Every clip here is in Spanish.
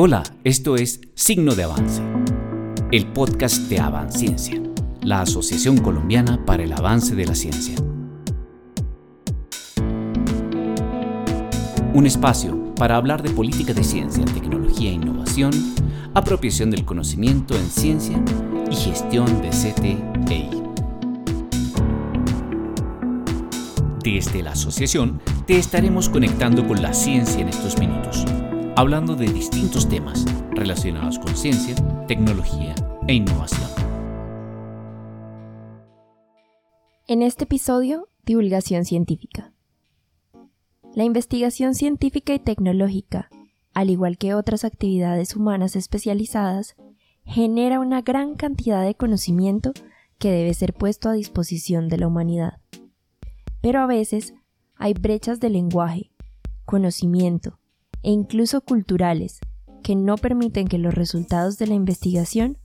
Hola, esto es Signo de Avance, el podcast de Avanciencia, la Asociación Colombiana para el Avance de la Ciencia. Un espacio para hablar de política de ciencia, tecnología e innovación, apropiación del conocimiento en ciencia y gestión de CTEI. Desde la asociación te estaremos conectando con la ciencia en estos minutos hablando de distintos temas relacionados con ciencia, tecnología e innovación. En este episodio, divulgación científica. La investigación científica y tecnológica, al igual que otras actividades humanas especializadas, genera una gran cantidad de conocimiento que debe ser puesto a disposición de la humanidad. Pero a veces hay brechas de lenguaje, conocimiento, e incluso culturales que no permiten que los resultados de la investigación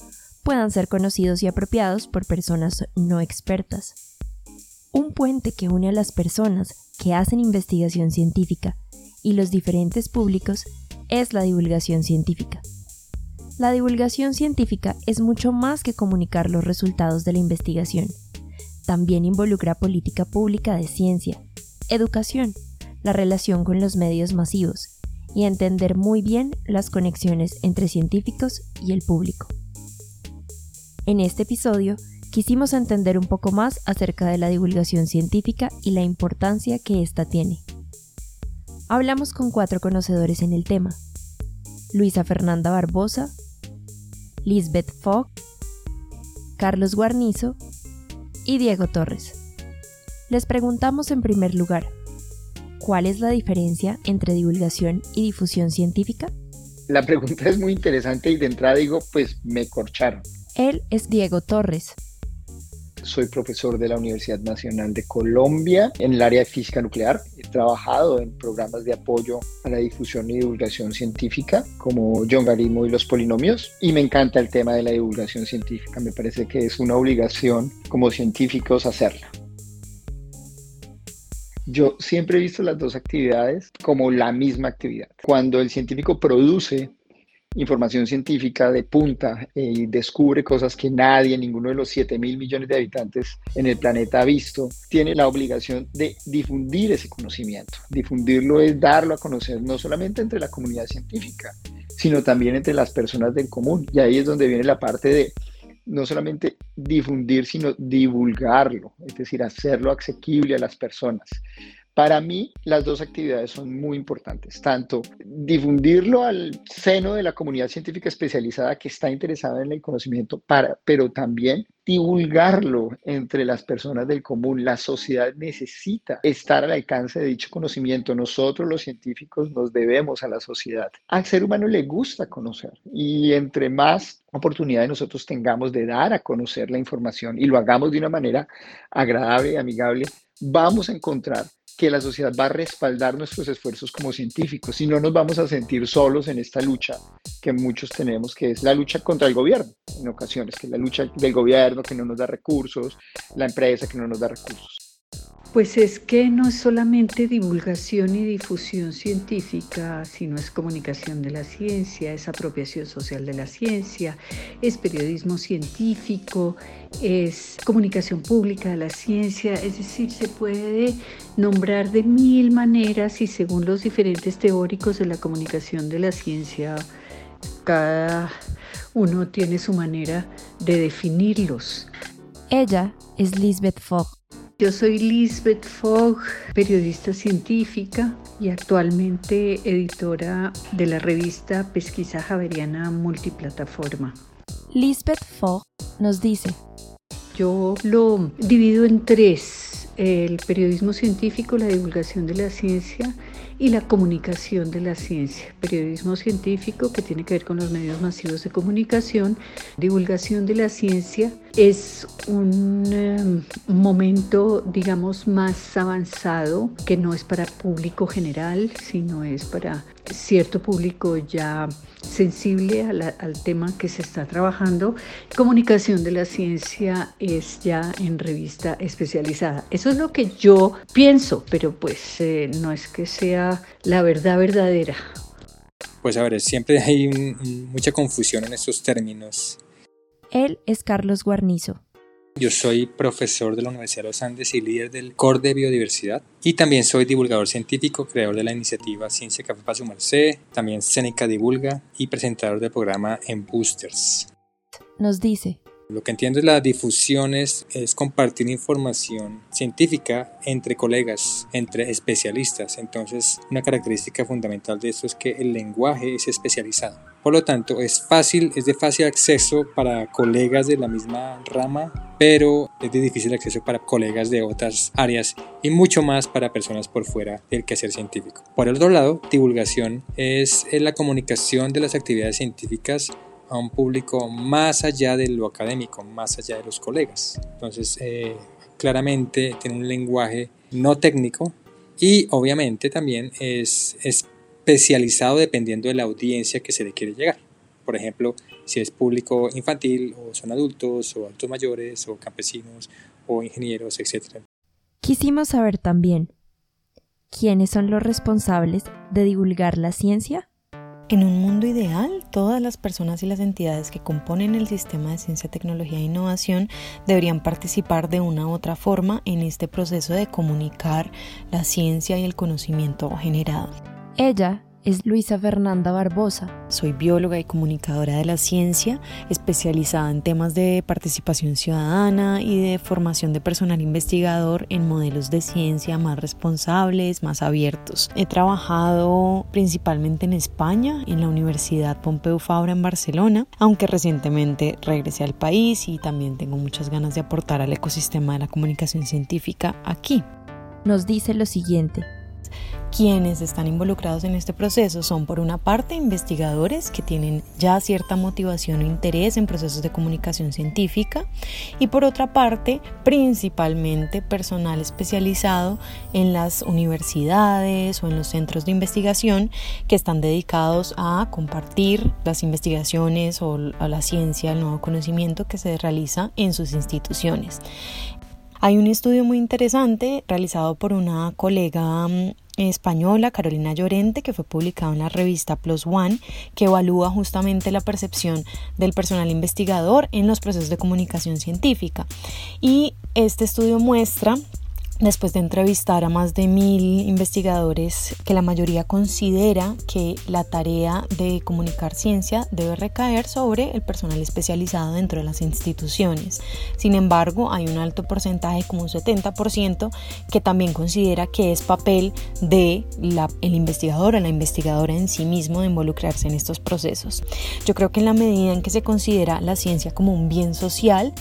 puedan ser conocidos y apropiados por personas no expertas. Un puente que une a las personas que hacen investigación científica y los diferentes públicos es la divulgación científica. La divulgación científica es mucho más que comunicar los resultados de la investigación. También involucra política pública de ciencia, educación, la relación con los medios masivos, y entender muy bien las conexiones entre científicos y el público. En este episodio quisimos entender un poco más acerca de la divulgación científica y la importancia que ésta tiene. Hablamos con cuatro conocedores en el tema. Luisa Fernanda Barbosa, Lisbeth Fogg, Carlos Guarnizo y Diego Torres. Les preguntamos en primer lugar, ¿Cuál es la diferencia entre divulgación y difusión científica? La pregunta es muy interesante y de entrada digo, pues me corcharon. Él es Diego Torres. Soy profesor de la Universidad Nacional de Colombia en el área de física nuclear. He trabajado en programas de apoyo a la difusión y divulgación científica como John Garismo y los polinomios y me encanta el tema de la divulgación científica. Me parece que es una obligación como científicos hacerla. Yo siempre he visto las dos actividades como la misma actividad. Cuando el científico produce información científica de punta y descubre cosas que nadie, ninguno de los 7 mil millones de habitantes en el planeta ha visto, tiene la obligación de difundir ese conocimiento. Difundirlo es darlo a conocer no solamente entre la comunidad científica, sino también entre las personas del común. Y ahí es donde viene la parte de no solamente difundir, sino divulgarlo, es decir, hacerlo asequible a las personas. Para mí, las dos actividades son muy importantes, tanto difundirlo al seno de la comunidad científica especializada que está interesada en el conocimiento, pero también divulgarlo entre las personas del común. La sociedad necesita estar al alcance de dicho conocimiento. Nosotros los científicos nos debemos a la sociedad. Al ser humano le gusta conocer y entre más oportunidades nosotros tengamos de dar a conocer la información y lo hagamos de una manera agradable y amigable, vamos a encontrar que la sociedad va a respaldar nuestros esfuerzos como científicos y no nos vamos a sentir solos en esta lucha que muchos tenemos, que es la lucha contra el gobierno en ocasiones, que es la lucha del gobierno que no nos da recursos, la empresa que no nos da recursos. Pues es que no es solamente divulgación y difusión científica, sino es comunicación de la ciencia, es apropiación social de la ciencia, es periodismo científico, es comunicación pública de la ciencia, es decir, se puede nombrar de mil maneras y según los diferentes teóricos de la comunicación de la ciencia, cada uno tiene su manera de definirlos. Ella es Lisbeth Fogg yo soy Lisbeth Fogg, periodista científica y actualmente editora de la revista Pesquisa Javeriana Multiplataforma. Lisbeth Fogg nos dice, yo lo divido en tres, el periodismo científico, la divulgación de la ciencia y la comunicación de la ciencia. Periodismo científico que tiene que ver con los medios masivos de comunicación, divulgación de la ciencia es un em, momento, digamos, más avanzado que no es para público general, sino es para cierto público ya sensible al tema que se está trabajando. Comunicación de la ciencia es ya en revista especializada. Eso es lo que yo pienso, pero pues eh, no es que sea la verdad verdadera. Pues a ver, siempre hay mucha confusión en estos términos. Él es Carlos Guarnizo. Yo soy profesor de la Universidad de los Andes y líder del Core de Biodiversidad. Y también soy divulgador científico, creador de la iniciativa Ciencia Café para su Merced, también Seneca Divulga y presentador del programa En Boosters. Nos dice, lo que entiendo es la difusión es, compartir información científica entre colegas, entre especialistas. Entonces, una característica fundamental de esto es que el lenguaje es especializado. Por lo tanto, es fácil, es de fácil acceso para colegas de la misma rama, pero es de difícil acceso para colegas de otras áreas y mucho más para personas por fuera del quehacer científico. Por el otro lado, divulgación es la comunicación de las actividades científicas a un público más allá de lo académico, más allá de los colegas. Entonces, eh, claramente tiene un lenguaje no técnico y obviamente también es especializado dependiendo de la audiencia que se le quiere llegar. Por ejemplo, si es público infantil o son adultos o adultos mayores o campesinos o ingenieros, etc. Quisimos saber también quiénes son los responsables de divulgar la ciencia en un mundo ideal, todas las personas y las entidades que componen el sistema de ciencia, tecnología e innovación deberían participar de una u otra forma en este proceso de comunicar la ciencia y el conocimiento generado. Ella es Luisa Fernanda Barbosa. Soy bióloga y comunicadora de la ciencia, especializada en temas de participación ciudadana y de formación de personal investigador en modelos de ciencia más responsables, más abiertos. He trabajado principalmente en España, en la Universidad Pompeu Fabra en Barcelona, aunque recientemente regresé al país y también tengo muchas ganas de aportar al ecosistema de la comunicación científica aquí. Nos dice lo siguiente. Quienes están involucrados en este proceso son por una parte investigadores que tienen ya cierta motivación o interés en procesos de comunicación científica y por otra parte principalmente personal especializado en las universidades o en los centros de investigación que están dedicados a compartir las investigaciones o la ciencia, el nuevo conocimiento que se realiza en sus instituciones. Hay un estudio muy interesante realizado por una colega mm, española, Carolina Llorente, que fue publicado en la revista Plus One, que evalúa justamente la percepción del personal investigador en los procesos de comunicación científica. Y este estudio muestra después de entrevistar a más de mil investigadores que la mayoría considera que la tarea de comunicar ciencia debe recaer sobre el personal especializado dentro de las instituciones. Sin embargo, hay un alto porcentaje, como un 70%, que también considera que es papel de el investigador o la investigadora en sí mismo de involucrarse en estos procesos. Yo creo que en la medida en que se considera la ciencia como un bien social,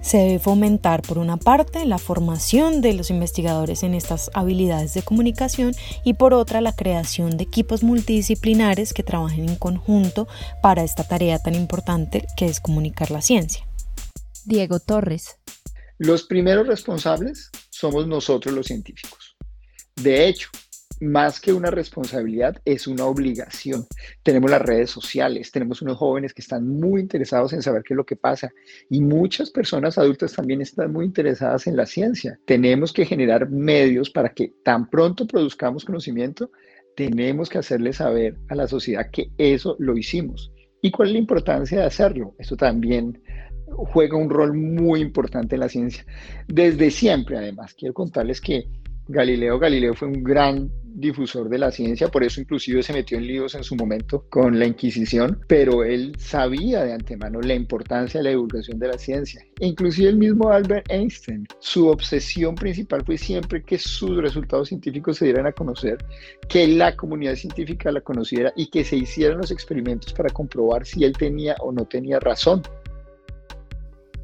se debe fomentar, por una parte, la formación de los investigadores en estas habilidades de comunicación y por otra, la creación de equipos multidisciplinares que trabajen en conjunto para esta tarea tan importante que es comunicar la ciencia. Diego Torres. Los primeros responsables somos nosotros los científicos. De hecho, más que una responsabilidad, es una obligación. Tenemos las redes sociales, tenemos unos jóvenes que están muy interesados en saber qué es lo que pasa y muchas personas adultas también están muy interesadas en la ciencia. Tenemos que generar medios para que tan pronto produzcamos conocimiento, tenemos que hacerle saber a la sociedad que eso lo hicimos. ¿Y cuál es la importancia de hacerlo? Esto también juega un rol muy importante en la ciencia. Desde siempre, además, quiero contarles que Galileo Galileo fue un gran difusor de la ciencia, por eso inclusive se metió en líos en su momento con la Inquisición, pero él sabía de antemano la importancia de la divulgación de la ciencia. Inclusive el mismo Albert Einstein, su obsesión principal fue siempre que sus resultados científicos se dieran a conocer, que la comunidad científica la conociera y que se hicieran los experimentos para comprobar si él tenía o no tenía razón.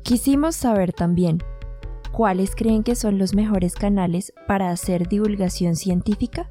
Quisimos saber también ¿cuáles creen que son los mejores canales para hacer divulgación científica?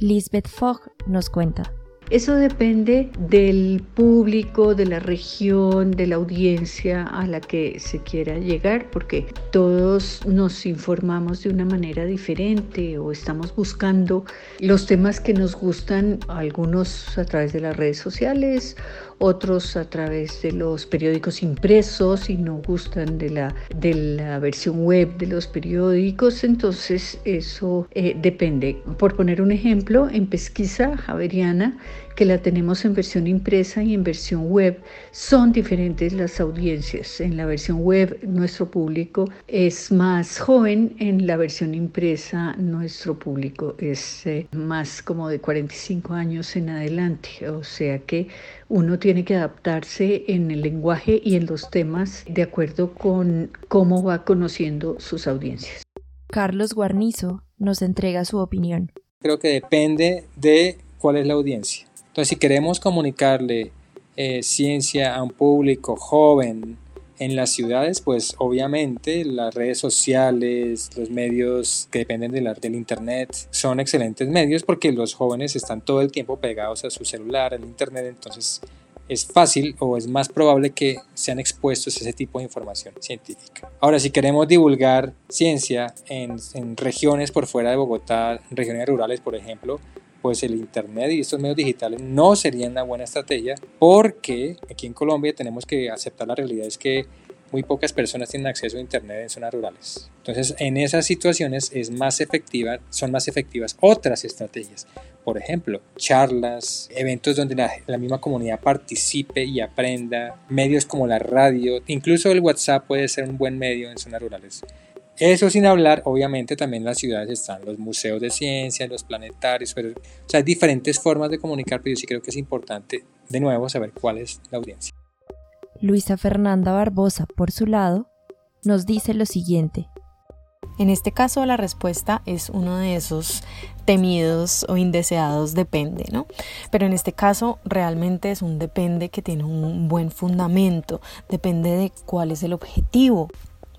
Lisbeth Fogg nos cuenta. Eso depende del público, de la región, de la audiencia a la que se quiera llegar, porque todos nos informamos de una manera diferente o estamos buscando los temas que nos gustan, algunos a través de las redes sociales, otros a través de los periódicos impresos y no gustan de la, de la versión web de los periódicos, entonces eso eh, depende. Por poner un ejemplo, en pesquisa javeriana que la tenemos en versión impresa y en versión web, son diferentes las audiencias. En la versión web nuestro público es más joven, en la versión impresa nuestro público es eh, más como de 45 años en adelante. O sea que uno tiene que adaptarse en el lenguaje y en los temas de acuerdo con cómo va conociendo sus audiencias. Carlos Guarnizo nos entrega su opinión. Creo que depende de cuál es la audiencia. Entonces, si queremos comunicarle eh, ciencia a un público joven en las ciudades, pues obviamente las redes sociales, los medios que dependen del Internet son excelentes medios porque los jóvenes están todo el tiempo pegados a su celular, al Internet, entonces es fácil o es más probable que sean expuestos a ese tipo de información científica. Ahora, si queremos divulgar ciencia en, en regiones por fuera de Bogotá, regiones rurales, por ejemplo, pues el Internet y estos medios digitales no serían una buena estrategia porque aquí en Colombia tenemos que aceptar la realidad es que muy pocas personas tienen acceso a Internet en zonas rurales. Entonces, en esas situaciones es más efectiva, son más efectivas otras estrategias. Por ejemplo, charlas, eventos donde la, la, misma comunidad participe y aprenda, medios como la radio, incluso el WhatsApp puede ser un buen medio en zonas rurales. Eso sin hablar, obviamente también en las ciudades están los museos de ciencia, los planetarios, pero, o sea, hay diferentes formas de comunicar, pero yo sí creo que es importante, de nuevo, saber cuál es la audiencia. Luisa Fernanda Barbosa, por su lado, nos dice lo siguiente. En este caso la respuesta es uno de esos temidos o indeseados depende, ¿no? Pero en este caso realmente es un depende que tiene un buen fundamento, depende de cuál es el objetivo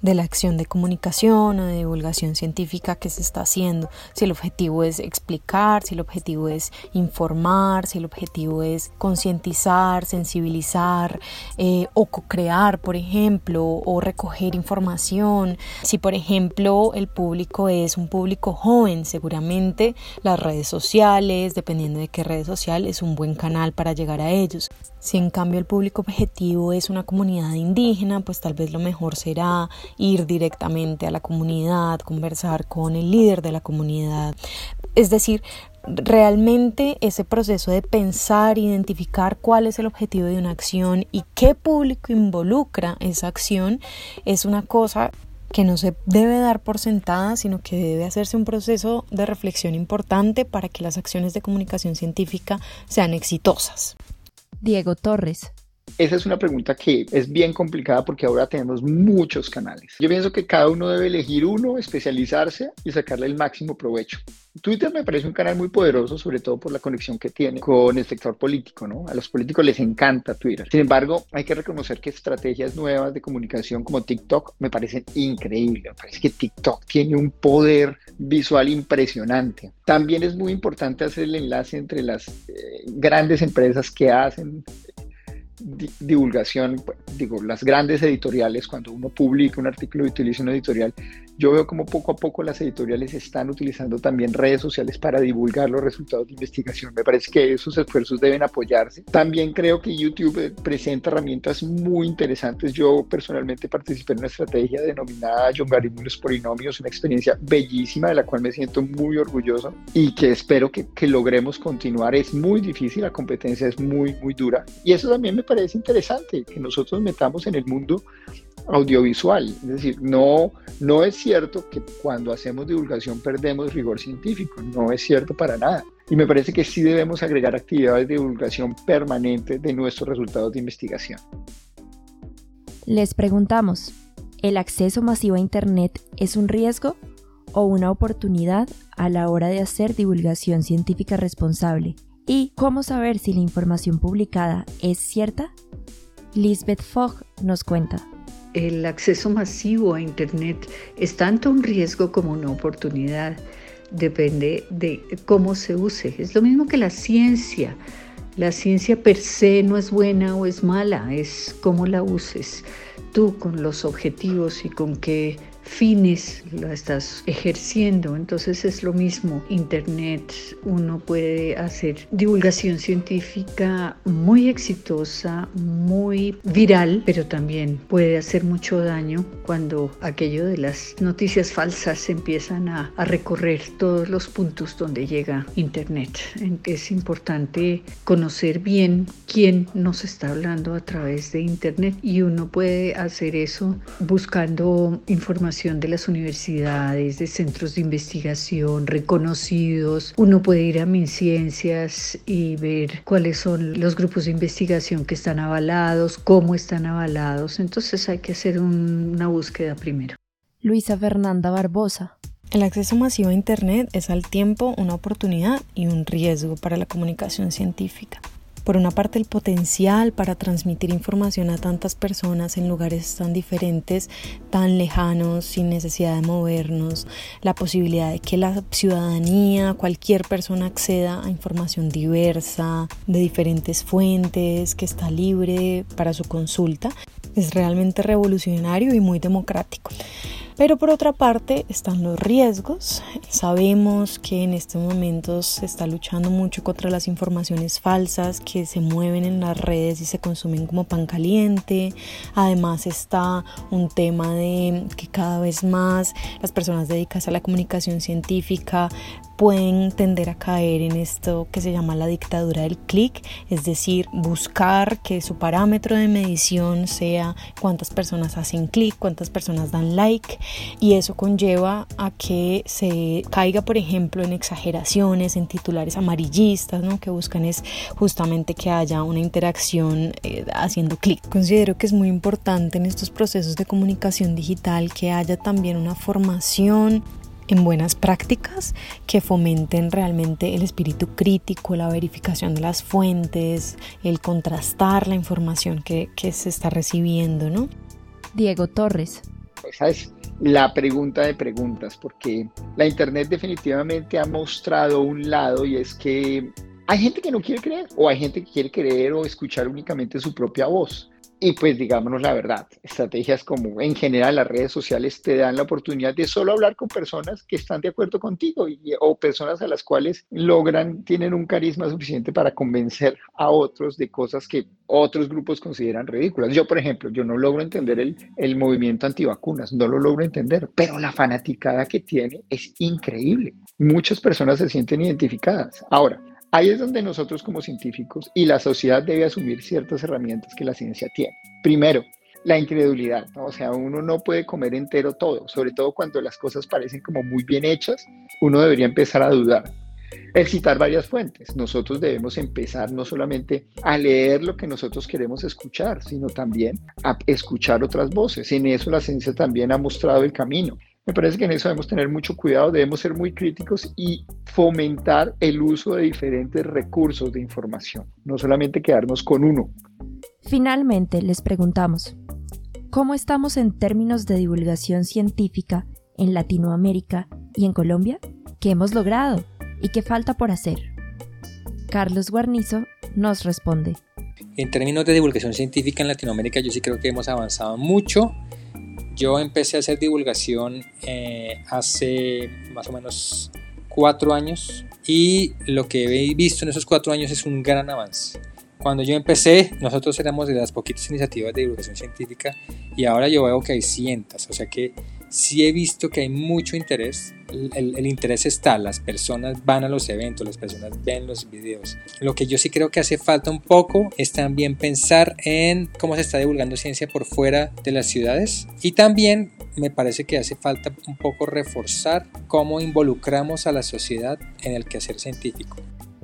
de la acción de comunicación o de divulgación científica que se está haciendo. Si el objetivo es explicar, si el objetivo es informar, si el objetivo es concientizar, sensibilizar eh, o co-crear, por ejemplo, o recoger información. Si, por ejemplo, el público es un público joven, seguramente las redes sociales, dependiendo de qué red social, es un buen canal para llegar a ellos. Si en cambio el público objetivo es una comunidad indígena, pues tal vez lo mejor será ir directamente a la comunidad, conversar con el líder de la comunidad. Es decir, realmente ese proceso de pensar, identificar cuál es el objetivo de una acción y qué público involucra esa acción es una cosa que no se debe dar por sentada, sino que debe hacerse un proceso de reflexión importante para que las acciones de comunicación científica sean exitosas. Diego Torres. Esa es una pregunta que es bien complicada porque ahora tenemos muchos canales. Yo pienso que cada uno debe elegir uno, especializarse y sacarle el máximo provecho. Twitter me parece un canal muy poderoso, sobre todo por la conexión que tiene con el sector político, ¿no? A los políticos les encanta Twitter. Sin embargo, hay que reconocer que estrategias nuevas de comunicación como TikTok me parecen increíbles. Me parece que TikTok tiene un poder visual impresionante. También es muy importante hacer el enlace entre las eh, grandes empresas que hacen divulgación, digo, las grandes editoriales, cuando uno publica un artículo y utiliza una editorial, yo veo como poco a poco las editoriales están utilizando también redes sociales para divulgar los resultados de investigación. Me parece que esos esfuerzos deben apoyarse. También creo que YouTube eh, presenta herramientas muy interesantes. Yo personalmente participé en una estrategia denominada Logaritmos Polinomios, una experiencia bellísima de la cual me siento muy orgulloso y que espero que, que logremos continuar. Es muy difícil, la competencia es muy, muy dura. Y eso también me parece interesante, que nosotros metamos en el mundo audiovisual. Es decir, no, no es cierto que cuando hacemos divulgación perdemos rigor científico, no es cierto para nada. Y me parece que sí debemos agregar actividades de divulgación permanente de nuestros resultados de investigación. Les preguntamos, ¿el acceso masivo a Internet es un riesgo o una oportunidad a la hora de hacer divulgación científica responsable? ¿Y cómo saber si la información publicada es cierta? Lisbeth Fogg nos cuenta el acceso masivo a Internet es tanto un riesgo como una oportunidad. Depende de cómo se use. Es lo mismo que la ciencia. La ciencia per se no es buena o es mala, es cómo la uses tú con los objetivos y con qué fines la estás ejerciendo. Entonces es lo mismo. Internet, uno puede hacer divulgación científica muy exitosa, muy viral, pero también puede hacer mucho daño cuando aquello de las noticias falsas empiezan a, a recorrer todos los puntos donde llega Internet. Es importante conocer bien quién nos está hablando a través de Internet y uno puede hacer eso buscando información de las universidades, de centros de investigación reconocidos. Uno puede ir a MinCiencias y ver cuáles son los grupos de investigación que están avalados, cómo están avalados. Entonces hay que hacer una búsqueda primero. Luisa Fernanda Barbosa. El acceso masivo a Internet es al tiempo una oportunidad y un riesgo para la comunicación científica. Por una parte, el potencial para transmitir información a tantas personas en lugares tan diferentes, tan lejanos, sin necesidad de movernos, la posibilidad de que la ciudadanía, cualquier persona acceda a información diversa, de diferentes fuentes, que está libre para su consulta, es realmente revolucionario y muy democrático. Pero por otra parte están los riesgos. Sabemos que en estos momentos se está luchando mucho contra las informaciones falsas que se mueven en las redes y se consumen como pan caliente. Además está un tema de que cada vez más las personas dedicadas a la comunicación científica pueden tender a caer en esto que se llama la dictadura del clic, es decir, buscar que su parámetro de medición sea cuántas personas hacen clic, cuántas personas dan like y eso conlleva a que se caiga, por ejemplo, en exageraciones, en titulares amarillistas, ¿no? que buscan es justamente que haya una interacción eh, haciendo clic. Considero que es muy importante en estos procesos de comunicación digital que haya también una formación en buenas prácticas que fomenten realmente el espíritu crítico, la verificación de las fuentes, el contrastar la información que, que se está recibiendo, ¿no? Diego Torres. Esa es la pregunta de preguntas, porque la Internet definitivamente ha mostrado un lado y es que hay gente que no quiere creer o hay gente que quiere creer o escuchar únicamente su propia voz. Y pues digámonos la verdad, estrategias como en general las redes sociales te dan la oportunidad de solo hablar con personas que están de acuerdo contigo y, o personas a las cuales logran, tienen un carisma suficiente para convencer a otros de cosas que otros grupos consideran ridículas. Yo, por ejemplo, yo no logro entender el, el movimiento antivacunas, no lo logro entender, pero la fanaticada que tiene es increíble. Muchas personas se sienten identificadas. Ahora, Ahí es donde nosotros como científicos y la sociedad debe asumir ciertas herramientas que la ciencia tiene. Primero, la incredulidad, o sea, uno no puede comer entero todo, sobre todo cuando las cosas parecen como muy bien hechas, uno debería empezar a dudar. El citar varias fuentes. Nosotros debemos empezar no solamente a leer lo que nosotros queremos escuchar, sino también a escuchar otras voces. En eso la ciencia también ha mostrado el camino. Me parece que en eso debemos tener mucho cuidado, debemos ser muy críticos y fomentar el uso de diferentes recursos de información, no solamente quedarnos con uno. Finalmente, les preguntamos, ¿cómo estamos en términos de divulgación científica en Latinoamérica y en Colombia? ¿Qué hemos logrado y qué falta por hacer? Carlos Guarnizo nos responde. En términos de divulgación científica en Latinoamérica, yo sí creo que hemos avanzado mucho yo empecé a hacer divulgación eh, hace más o menos cuatro años y lo que he visto en esos cuatro años es un gran avance. Cuando yo empecé, nosotros éramos de las poquitas iniciativas de divulgación científica y ahora yo veo que hay cientos, o sea que sí he visto que hay mucho interés, el, interés está, las personas van a los eventos, las personas ven los videos. Lo que yo sí creo que hace falta un poco es también pensar en cómo se está divulgando ciencia por fuera de las ciudades y también me parece que hace falta un poco reforzar cómo involucramos a la sociedad en el quehacer científico.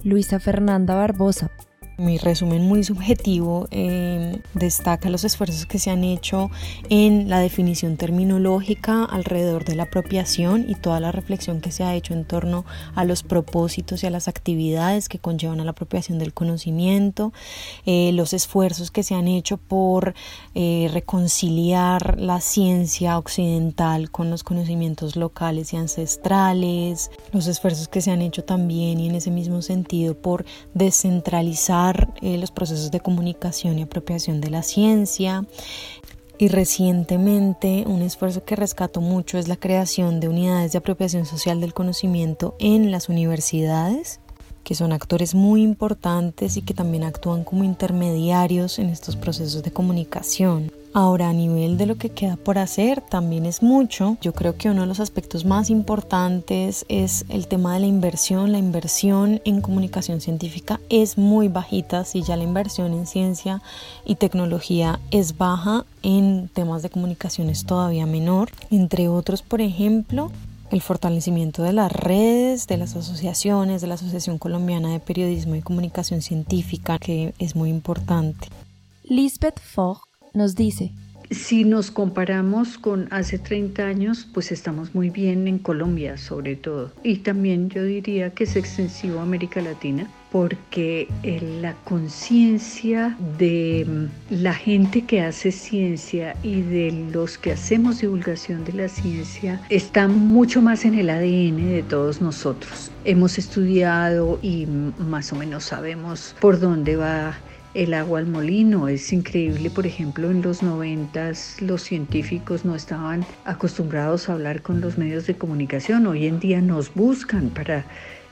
Luisa Fernanda Barbosa, mi resumen muy subjetivo eh, destaca los esfuerzos que se han hecho en la definición terminológica alrededor de la apropiación y toda la reflexión que se ha hecho en torno a los propósitos y a las actividades que conllevan a la apropiación del conocimiento, eh, los esfuerzos que se han hecho por eh, reconciliar la ciencia occidental con los conocimientos locales y ancestrales, los esfuerzos que se han hecho también y en ese mismo sentido por descentralizar eh, los procesos de comunicación y apropiación de la ciencia, Y recientemente un esfuerzo que rescato mucho es la creación de unidades de apropiación social del conocimiento en las universidades que son actores muy importantes y que también actúan como intermediarios en estos procesos de comunicación. Ahora, a nivel de lo que queda por hacer, también es mucho. Yo creo que uno de los aspectos más importantes es el tema de la inversión. La inversión en comunicación científica es muy bajita, si ya la inversión en ciencia y tecnología es baja, en temas de comunicación es todavía menor. Entre otros, por ejemplo, el fortalecimiento de las redes, de las asociaciones, de la Asociación Colombiana de Periodismo y Comunicación Científica, que es muy importante. Lisbeth Fogg nos dice, si nos comparamos con hace 30 años, pues estamos muy bien en Colombia sobre todo. Y también yo diría que es extensivo a América Latina porque eh, la conciencia de mm, la gente que hace ciencia y de los que hacemos divulgación de la ciencia está mucho más en el ADN de todos nosotros. Hemos estudiado y más o menos sabemos por dónde va el agua al molino. Es increíble, por ejemplo, en los noventas los científicos no estaban acostumbrados a hablar con los medios de comunicación. Hoy en día nos buscan para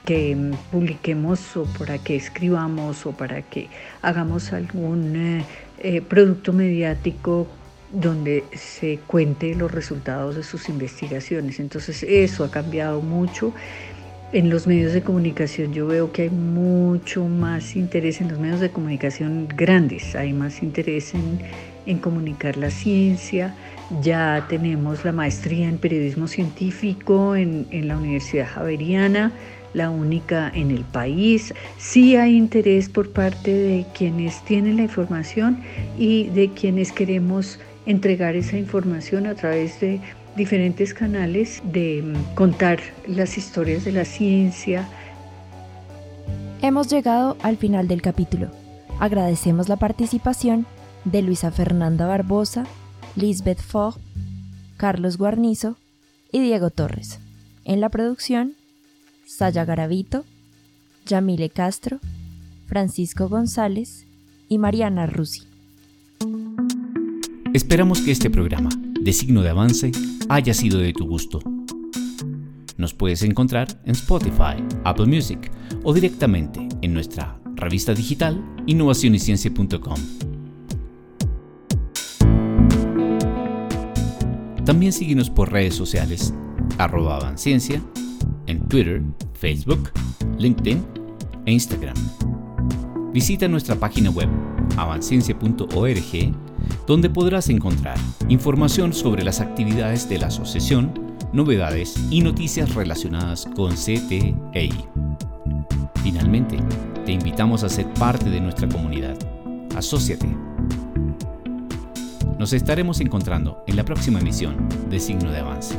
que publiquemos o para que escribamos o para que hagamos algún eh, eh, producto mediático donde se cuente los resultados de sus investigaciones. Entonces eso ha cambiado mucho en los medios de comunicación yo veo que hay mucho más interés en los medios de comunicación grandes, hay más interés en, comunicar la ciencia. Ya tenemos la maestría en periodismo científico en, en la Universidad Javeriana, la única en el país. Sí hay interés por parte de quienes tienen la información y de quienes queremos entregar esa información a través de diferentes canales de mm, contar las historias de la ciencia. Hemos llegado al final del capítulo. Agradecemos la participación de Luisa Fernanda Barbosa, Lisbeth Fogg, Carlos Guarnizo y Diego Torres. En la producción, Saya Garavito, Yamile Castro, Francisco González y Mariana Rusi. Esperamos que este programa, de signo de avance, haya sido de tu gusto. Nos puedes encontrar en Spotify, Apple Music o directamente en nuestra revista digital innovacionyciencia.com. También síguenos por redes sociales, arroba avanciencia, en Twitter, Facebook, LinkedIn e Instagram. Visita nuestra página web avanciencia.org donde podrás encontrar información sobre las actividades de la asociación, novedades y noticias relacionadas con CTEI. Finalmente, te invitamos a ser parte de nuestra comunidad. Asociate. Nos estaremos encontrando en la próxima emisión de Signo de Avance.